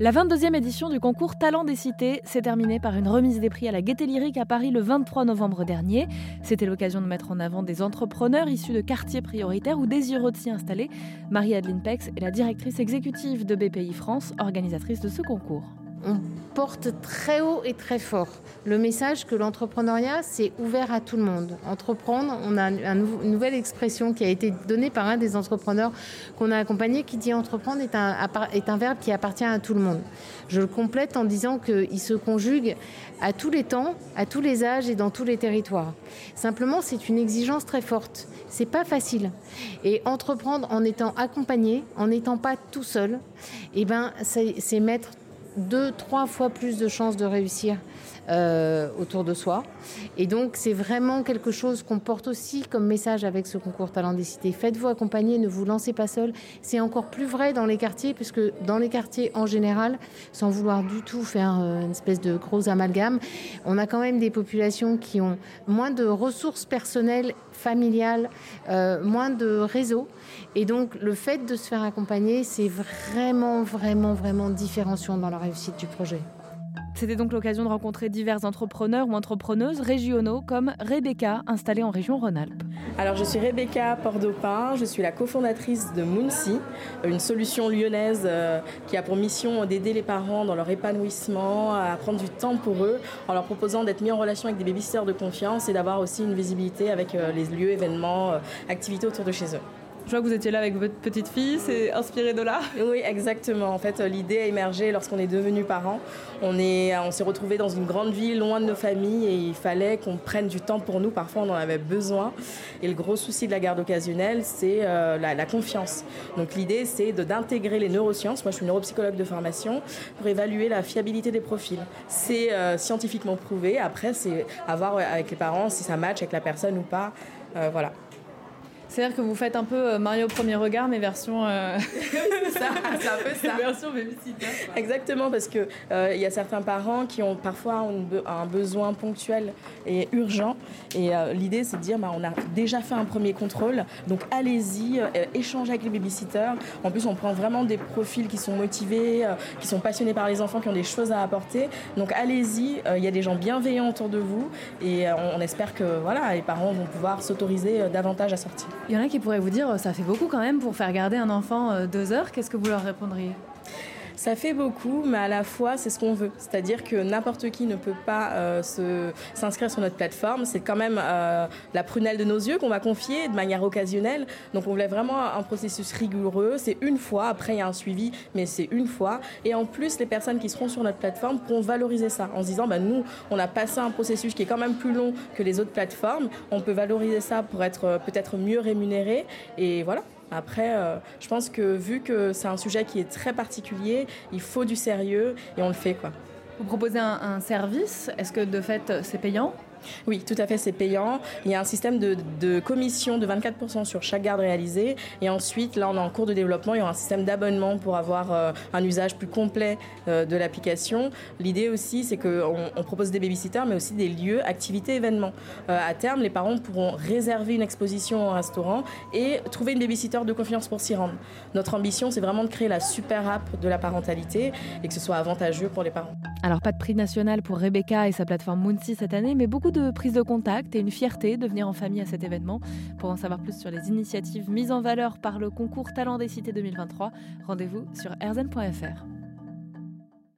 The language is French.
La 22e édition du concours Talent des Cités s'est terminée par une remise des prix à la Gaîté Lyrique à Paris le 23 novembre dernier. C'était l'occasion de mettre en avant des entrepreneurs issus de quartiers prioritaires ou désireux de s'y installer. Marie-Adeline Pex est la directrice exécutive de BPI France, organisatrice de ce concours on porte très haut et très fort le message que l'entrepreneuriat, c'est ouvert à tout le monde. Entreprendre, on a une nouvelle expression qui a été donnée par un des entrepreneurs qu'on a accompagné qui dit entreprendre est un, verbe qui appartient à tout le monde. Je le complète en disant qu'il se conjugue à tous les temps, à tous les âges et dans tous les territoires. Simplement, c'est une exigence très forte. C'est pas facile. Et entreprendre en étant accompagné, en n'étant pas tout seul, eh ben, c'est mettre deux, trois fois plus de chances de réussir euh, autour de soi. Et donc, c'est vraiment quelque chose qu'on porte aussi comme message avec ce concours Talent des Cités. Faites-vous accompagner, ne vous lancez pas seul. C'est encore plus vrai dans les quartiers, puisque dans les quartiers en général, sans vouloir du tout faire euh, une espèce de gros amalgame, on a quand même des populations qui ont moins de ressources personnelles, familiales, euh, moins de réseaux. Et donc, le fait de se faire accompagner, c'est vraiment, vraiment, vraiment différenciant dans la réussite du projet. C'était donc l'occasion de rencontrer divers entrepreneurs ou entrepreneuses régionaux comme Rebecca, installée en région Rhône-Alpes. Alors je suis Rebecca Pordopin, je suis la cofondatrice de Moonsi, une solution lyonnaise euh, qui a pour mission d'aider les parents dans leur épanouissement, à prendre du temps pour eux, en leur proposant d'être mis en relation avec des babysitters de confiance et d'avoir aussi une visibilité avec euh, les lieux, événements, euh, activités autour de chez eux. Je vois que vous étiez là avec votre petite fille, c'est inspiré de là Oui, exactement. En fait, l'idée a émergé lorsqu'on est devenu parents. On est, on s'est retrouvé dans une grande ville, loin de nos familles, et il fallait qu'on prenne du temps pour nous. Parfois, on en avait besoin. Et le gros souci de la garde occasionnelle, c'est euh, la, confiance. Donc, l'idée, c'est d'intégrer les neurosciences. Moi, je suis neuropsychologue de formation pour évaluer la fiabilité des profils. C'est euh, scientifiquement prouvé. Après, c'est à voir avec les parents si ça match avec la personne ou pas. Euh, voilà. C'est-à-dire que vous faites un peu euh, Mario au premier regard, mais version. Euh... c'est ça, c'est un peu ça. version babysitter. Exactement, parce qu'il euh, il y a certains parents qui ont parfois un, besoin ponctuel et urgent. Et euh, l'idée, c'est de dire bah, on a déjà fait un premier contrôle, donc allez-y, échangez avec les babysitters. En plus, on prend vraiment des profils qui sont motivés, qui sont passionnés par les enfants, qui ont des choses à apporter. Donc allez-y, il y a des gens bienveillants autour de vous. Et on, on espère que voilà, les parents vont pouvoir s'autoriser davantage à sortir. Il y en a qui pourraient vous dire ça fait beaucoup quand même pour faire garder un enfant euh, deux heures. Qu'est-ce que vous leur répondriez? Ça fait beaucoup, mais à la fois, c'est ce qu'on veut. C'est-à-dire que n'importe qui ne peut pas euh, s'inscrire sur notre plateforme. C'est quand même euh, la prunelle de nos yeux qu'on va confier de manière occasionnelle. Donc, on voulait vraiment un processus rigoureux. C'est une fois. Après, il y a un suivi, mais c'est une fois. Et en plus, les personnes qui seront sur notre plateforme pourront valoriser ça en se disant, bah, nous, on a passé un processus qui est quand même plus long que les autres plateformes. On peut valoriser ça pour être euh, peut-être mieux rémunéré. Et voilà. Après, euh, je pense que vu que c'est un sujet qui est très particulier, il faut du sérieux et on le fait quoi. Vous proposez un, un service, est-ce que de fait c'est payant? Oui, tout à fait, c'est payant. Il y a un système de, commission de 24% sur chaque garde réalisée. Et ensuite, là, on est en cours de développement. Il y aura un système d'abonnement pour avoir euh, un usage plus complet euh, de l'application. L'idée aussi, c'est qu'on on propose des babysitters, mais aussi des lieux, activités, événements. Euh, à terme, les parents pourront réserver une exposition au restaurant et trouver une babysitter de confiance pour s'y rendre. Notre ambition, c'est vraiment de créer la super app de la parentalité et que ce soit avantageux pour les parents. Alors, pas de prix national pour Rebecca et sa plateforme Moonsy cette année, mais beaucoup de prise de contact et une fierté de venir en famille à cet événement. Pour en savoir plus sur les initiatives mises en valeur par le concours Talent des Cités 2023, rendez-vous sur erzen.fr.